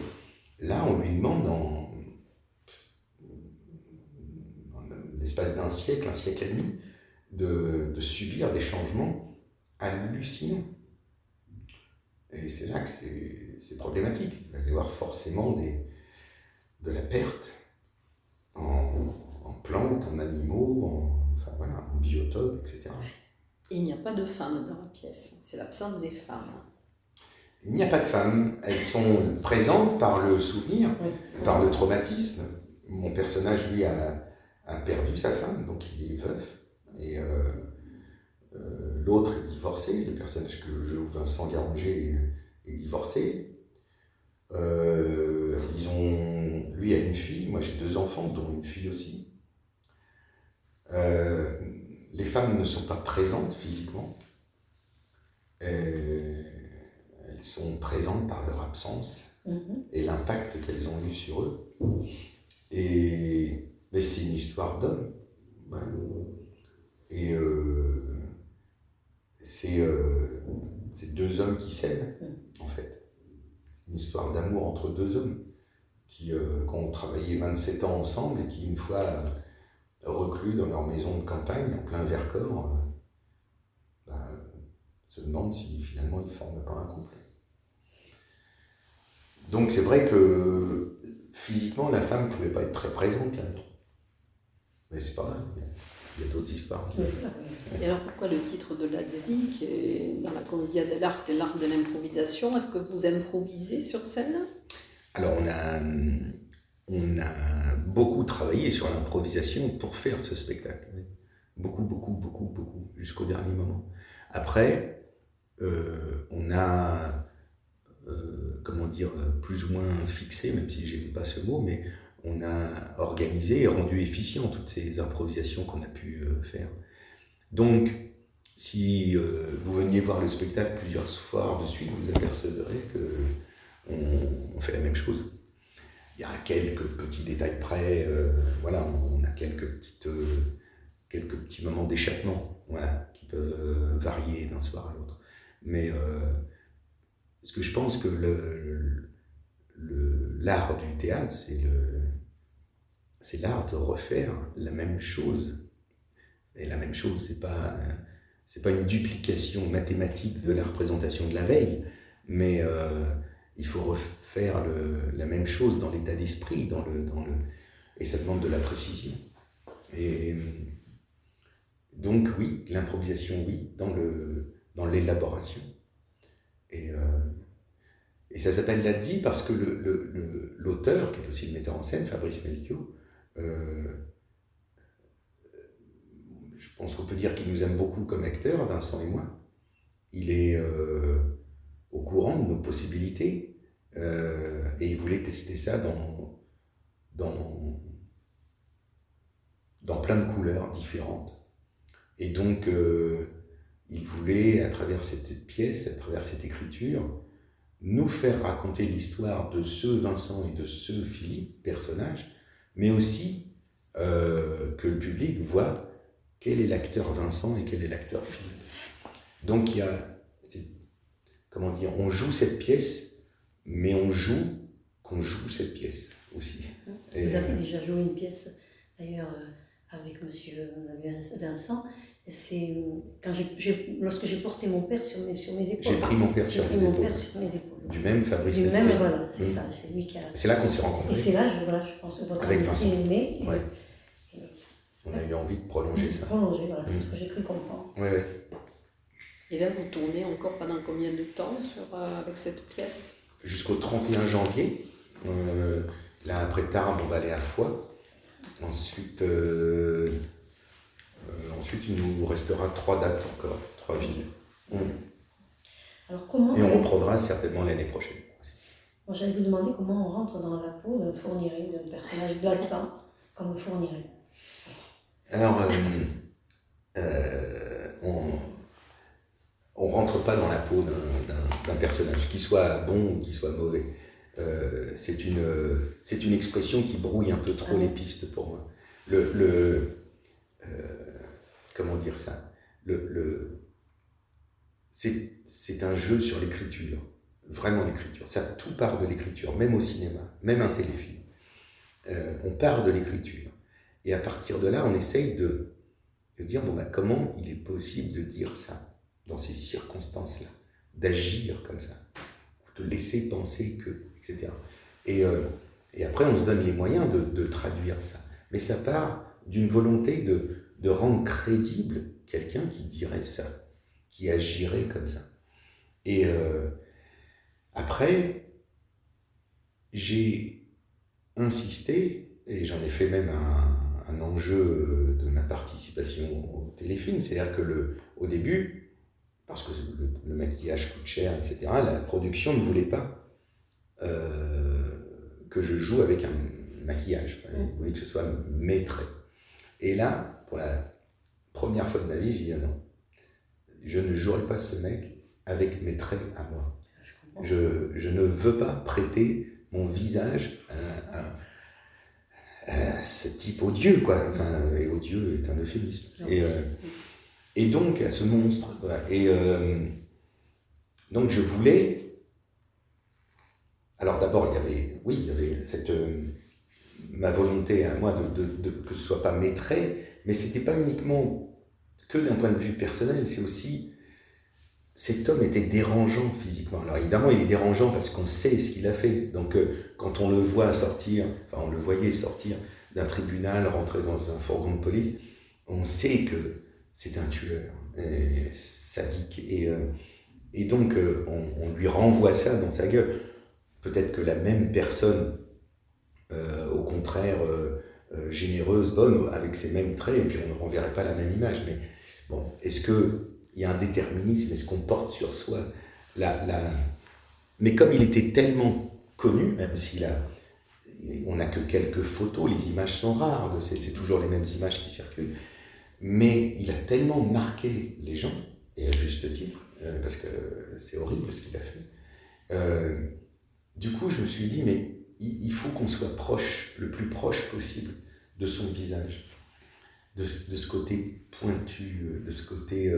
Là, on lui demande en, l'espace d'un siècle, un siècle et demi, de, subir des changements hallucinants. Et c'est là que c'est problématique. Il va y avoir forcément de la perte en, en plantes, en animaux, en, enfin, en etc. il n'y a pas de femmes dans la pièce, c'est l'absence des femmes. Il n'y a pas de femmes, elles sont présentes par le souvenir, par le traumatisme. Mon personnage, lui, a, a, perdu sa femme, donc il est veuf. Et euh, euh, l'autre est divorcé, le personnage que je joue, Vincent Garanger, est, divorcé. Euh, ils ont, lui a une fille, moi j'ai deux enfants, dont une fille aussi. Euh, les femmes ne sont pas présentes physiquement. elles sont présentes par leur absence mhm. et l'impact qu'elles ont eu sur eux. Et, mais c'est une histoire d'homme. Et euh, euh, c'est deux hommes qui s'aiment, mm. en fait. Une histoire d'amour entre deux hommes qui, euh, ont travaillé 27 ans ensemble et qui, une fois reclus dans leur maison de campagne, en plein Vercors, euh, bah, se demandent si finalement ils ne forment pas un couple. Donc c'est vrai que physiquement, la femme ne pouvait pas être très présente là. Mais c'est pas grave, il y a d'autres histoires. Et alors pourquoi le titre de la qui est dans la Commedia dell'arte et l'art de l'improvisation Est-ce que vous improvisez sur scène? Alors on a on a beaucoup travaillé sur l'improvisation pour faire ce spectacle. Beaucoup, beaucoup, beaucoup, beaucoup, jusqu'au dernier moment. Après, euh, on a, euh, comment dire, plus ou moins fixé, même si je n'aime pas ce mot, mais on a organisé et rendu efficient toutes ces improvisations qu'on a pu euh, faire. Donc, si vous veniez voir le spectacle plusieurs fois de suite, vous apercevrez que on fait la même chose il y a quelques petits détails près, euh, voilà, on a quelques, petites, euh, quelques petits moments d'échappement voilà, qui peuvent euh, varier d'un soir à l'autre. Mais ce que je pense que le, l'art du théâtre, c'est, le, c'est l'art de refaire la même chose. Et la même chose, c'est pas, c'est pas une duplication mathématique de la représentation de la veille, mais il faut refaire la même chose dans l'état d'esprit, dans le, dans le, et ça demande de la précision. Et donc oui, l'improvisation, oui, dans, le, dans l'élaboration. Et, euh, et ça s'appelle la dit parce que le, l'auteur, qui est aussi le metteur en scène, Fabrice Melchior, euh, je pense qu'on peut dire qu'il nous aime beaucoup comme acteur, Vincent et moi. Il est... Euh, au courant de nos possibilités euh, et il voulait tester ça dans, dans, dans plein de couleurs différentes. Et donc, euh, il voulait, à travers cette pièce, à travers cette écriture, nous faire raconter l'histoire de ce Vincent et de ce Philippe, personnage, mais aussi euh, que le public voit quel est l'acteur Vincent et quel est l'acteur Philippe. Donc il y a comment dire, on joue cette pièce, mais on joue qu'on joue cette pièce aussi. Vous avez déjà joué une pièce, d'ailleurs, euh, avec monsieur Vincent, c'est quand j'ai, lorsque j'ai porté mon père sur mes, sur mes épaules. J'ai pris mon père sur mes mon épaules. père sur mes épaules. Du même Fabrice Du même, voilà, c'est Mm. ça, c'est lui qui a. C'est là qu'on s'est Et rencontrés. c'est là, je, voilà, je pense que votre Avec Vincent. est et- Ouais. et On a eu envie de prolonger ça. Prolonger, voilà, c'est Mm. ce que j'ai cru comprendre. Ouais, ouais. Et là, vous tournez encore pendant combien de temps sur, euh, avec cette pièce? Jusqu'au 31 janvier. Euh, là, après Tarbes, on va aller à Foix. Ensuite, euh, euh, ensuite, il nous restera trois dates encore, trois villes. Alors comment, Et on reprendra certainement l'année prochaine. moi j'allais vous demander comment on rentre dans la peau d'un fourniret, d'un personnage glaçant comme le fourniret. Alors, on on rentre pas dans la peau d'un- personnage, qu'il soit bon ou qu'il soit mauvais. Euh, c'est une, c'est une expression qui brouille un peu trop Ah. les pistes pour moi. Le, le, euh, comment dire ça? Le, le, c'est, c'est un jeu sur l'écriture, vraiment l'écriture. Ça, tout part de l'écriture, même au cinéma, même un téléfilm. Euh, on part de l'écriture. Et à partir de là, on essaye de, de dire, bon, bah, comment il est possible de dire ça? Dans ces circonstances-là, d'agir comme ça, de laisser penser que, etc. Et, euh, et après, on se donne les moyens de, de traduire ça. Mais ça part d'une volonté de, de rendre crédible quelqu'un qui dirait ça, qui agirait comme ça. Et euh, après, j'ai insisté, et j'en ai fait même un, un enjeu de ma participation au téléfilm, c'est-à-dire que le, au début, parce que le, le maquillage coûte cher, etc., la production ne voulait pas euh, que je joue avec un maquillage. Ils voulaient que ce soit mes traits. Et là, pour la première fois de ma vie, j'ai dit ah non, je ne jouerai pas ce mec avec mes traits à moi. Je. Je, je ne veux pas prêter mon visage à, à- à ce type odieux, quoi. Enfin, et odieux est un euphémisme. Et, euh, et donc, à ce monstre. Et euh, donc, je voulais. Alors, d'abord, il y avait. Oui, il y avait cette. euh, ma volonté à moi de, que ce soit pas traits, mais c'était pas uniquement que d'un point de vue personnel, c'est aussi. Cet homme était dérangeant physiquement. Alors évidemment, il est dérangeant parce qu'on sait ce qu'il a fait. Donc euh, quand on le voit sortir, enfin on le voyait sortir d'un tribunal, rentrer dans un fourgon de police, on sait que c'est un tueur, et sadique. Et, euh, donc euh, on, lui renvoie ça dans sa gueule. Peut-être que la même personne, euh, au contraire, euh, euh, généreuse, bonne, avec ses mêmes traits, et puis on ne renverrait pas la même image. Mais bon, est-ce que il y a un déterminisme, est-ce qu'on porte sur soi la. Mais comme il était tellement connu, même s'il a... On n'a que quelques photos, les images sont rares, c'est toujours les mêmes images qui circulent, mais il a tellement marqué les gens, et à juste titre, euh, parce que c'est horrible ce qu'il a fait. Euh, du coup, je me suis dit, mais il, faut qu'on soit proche, le plus proche possible de son visage de, de ce côté pointu, euh, de ce côté.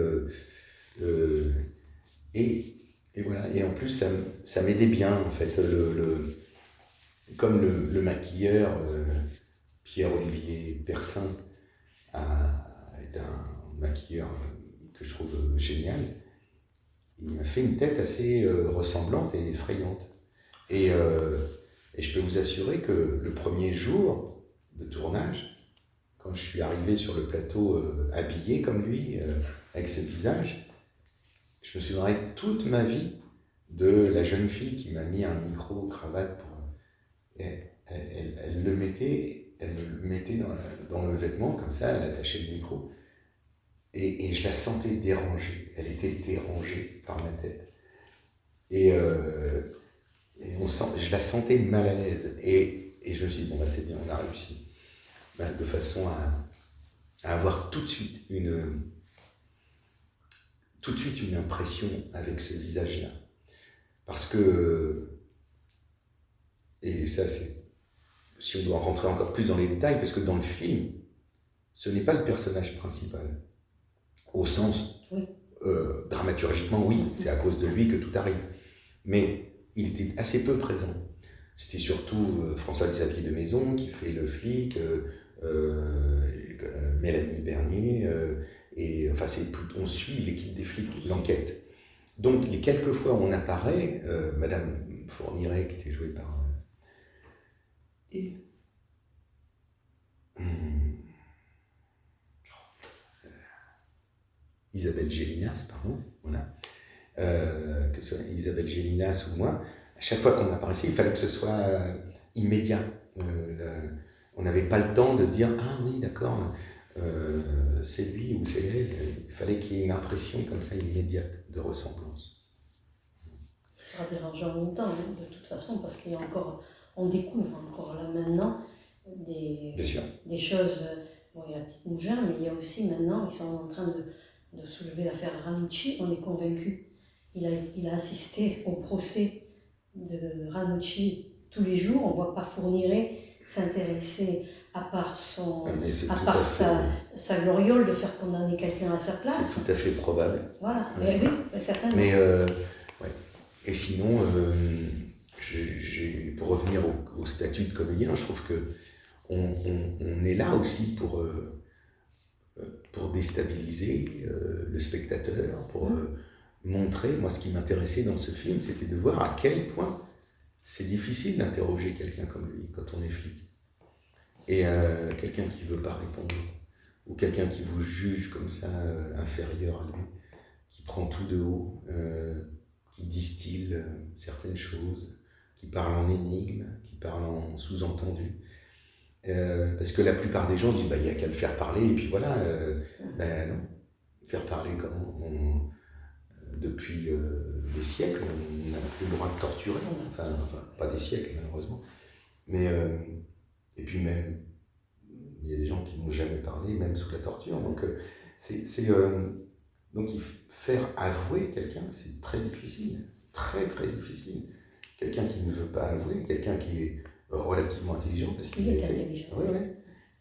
et, et voilà. Et en plus, ça, ça m'aidait bien, en fait. Le, le- comme le, le maquilleur Pierre-Olivier Persin a- un maquilleur que je trouve génial, il m'a fait une tête assez euh, ressemblante et effrayante. Et, euh, et je peux vous assurer que le premier jour de tournage, quand je suis arrivé sur le plateau euh, habillé comme lui, avec ce visage, je me souviendrai toute ma vie de la jeune fille qui m'a mis un micro cravate pour. elle, elle- le mettait, elle le mettait dans, dans le vêtement comme ça, elle attachait le micro. Et, je la sentais dérangée. Elle était dérangée par ma tête. Et, euh, on sent, je la sentais mal à l'aise. Et, je me suis dit, bon, bah, c'est bien, on a réussi. Bah, de façon à, à avoir tout de suite une tout de suite une impression avec ce visage-là. Parce que, et ça c'est, si on doit rentrer encore plus dans les détails, parce que dans le film, ce n'est pas le personnage principal. Au sens, Oui. euh, dramaturgiquement, oui, c'est à cause de lui que tout arrive. Mais il était assez peu présent. C'était surtout euh, François-Xavier de Maison qui fait le flic, euh, Mélanie Bernier, et enfin, c'est on suit l'équipe des flics, l'enquête. Donc, les quelques fois où on apparaît, Madame Fourniret, qui était jouée par. Et. Hmm, Isabelle Gélinas, pardon, voilà. que ce soit Isabelle Gélinas ou moi, à chaque fois qu'on apparaissait, il fallait que ce soit immédiat. on n'avait pas le temps de dire Ah oui, d'accord, euh, c'est lui ou c'est elle. Il fallait qu'il y ait une impression comme ça immédiate de ressemblance. Ça sera dérangeant longtemps, hein, de toute façon, parce qu'il y a encore, on découvre encore là maintenant des, des choses. Bon, il y a Petite Mougin, mais il y a aussi maintenant, ils sont en train de, de soulever l'affaire Ranucci. On est convaincu. Il a, il a assisté au procès de Ranucci tous les jours. On ne voit pas Fourniret s'intéresser à part, son, ah, à part sa, sa, gloriole de faire condamner quelqu'un à sa place. C'est tout à fait probable. Voilà, mais oui, certainement. Mais, euh, ouais. Et sinon, euh, pour revenir au, statut de comédien, je trouve que on, on, on est là aussi pour, euh, pour déstabiliser le spectateur, pour mmh. montrer, moi ce qui m'intéressait dans ce film, c'était de voir à quel point c'est difficile d'interroger quelqu'un comme lui quand on est flic et euh, quelqu'un qui ne veut pas répondre, ou quelqu'un qui vous juge comme ça, euh, inférieur à lui, qui prend tout de haut, euh, qui distille certaines choses, qui parle en énigme, qui parle en sous-entendu. Parce que la plupart des gens disent, bah, il n'y a qu'à le faire parler, et puis voilà. ben non, faire parler comment? Depuis des siècles, on n'a plus le droit de torturer, enfin, pas des siècles malheureusement, mais et puis même, il y a des gens qui n'ont jamais parlé, même sous la torture. Donc, euh, c'est, euh, donc faire avouer quelqu'un, c'est très difficile. Très, très difficile. Quelqu'un qui ne veut pas avouer, quelqu'un qui est relativement intelligent, parce qu'il est intelligent.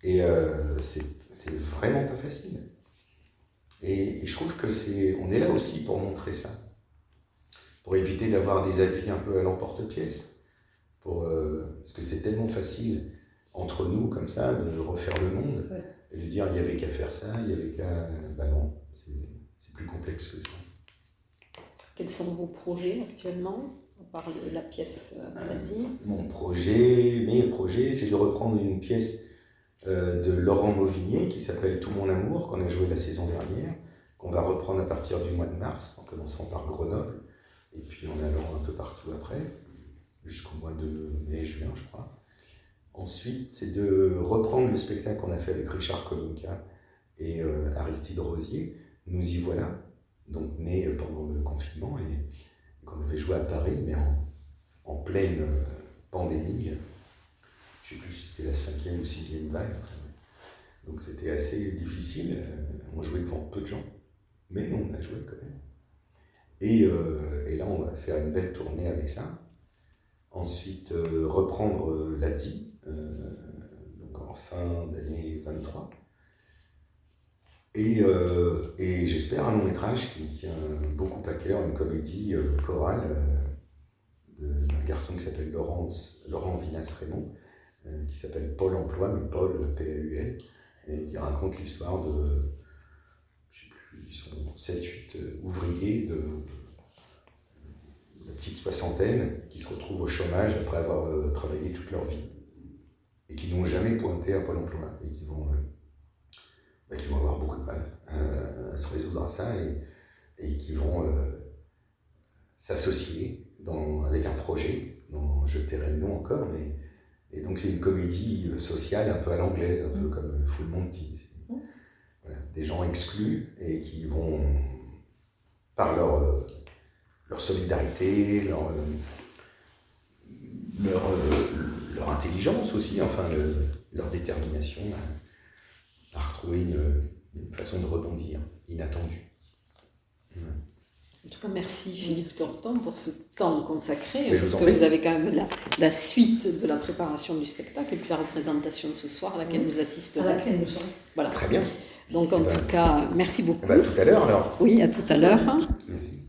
Et euh, c'est, vraiment pas facile. Et, je trouve que c'est, on est là aussi pour montrer ça, pour éviter d'avoir des avis un peu à l'emporte-pièce, pour, parce que c'est tellement facile entre nous, comme ça, de refaire le monde et de dire il n'y avait qu'à faire ça, il n'y avait qu'à. Ben non, c'est plus complexe que ça. Quels sont vos projets actuellement, à part la pièce maladie euh, Mon projet, mes projets, c'est de reprendre une pièce euh, de Laurent Mauvigné qui s'appelle Tout mon amour, qu'on a joué la saison dernière, qu'on va reprendre à partir du mois de mars, en commençant par Grenoble, et puis en allant un peu partout après, jusqu'au mois de mai-juin, je crois. Ensuite, c'est de reprendre le spectacle qu'on a fait avec Richard Kolinka et euh, Aristide Rosier. Nous y voilà, donc né pendant le confinement et qu'on avait joué à Paris, mais en, pleine euh, pandémie. Je ne sais plus si c'était la cinquième ou sixième vague. Donc c'était assez difficile. Euh, on jouait devant peu de gens, mais on a joué quand même. Et, et là, on va faire une belle tournée avec ça. Ensuite, reprendre euh, donc en fin d'année 23. Et, euh, et j'espère un long métrage qui tient beaucoup à cœur, une comédie euh, chorale d'un garçon qui s'appelle Laurent Vinas-Raymond, qui s'appelle Paul Emploi, mais Paul P-A-U-L, et qui raconte l'histoire de, je sais plus, ils sont 7-8 ouvriers de, la petite soixantaine qui se retrouvent au chômage après avoir travaillé toute leur vie et qui n'ont jamais pointé à Pôle emploi et qui vont, euh, bah, qui vont avoir beaucoup de mal euh, à se résoudre à ça et, et qui vont euh, s'associer avec un projet dont je tairai le nom encore, mais et donc c'est une comédie sociale un peu à l'anglaise, un peu mm. comme Full Monty. Mm. Voilà, des gens exclus et qui vont, par leur, leur solidarité, leur, leur, leur intelligence aussi, enfin leur détermination à, retrouver une, façon de rebondir inattendue. En tout cas, merci Philippe Torton pour ce temps consacré, parce que vous avez quand même la, suite de la préparation du spectacle et puis la représentation de ce soir à laquelle nous assisterons. À laquelle nous sommes. Voilà. Très bien. Donc en eh ben, tout cas, merci beaucoup. Eh ben, à tout à l'heure alors. Oui, à tout à l'heure. Merci.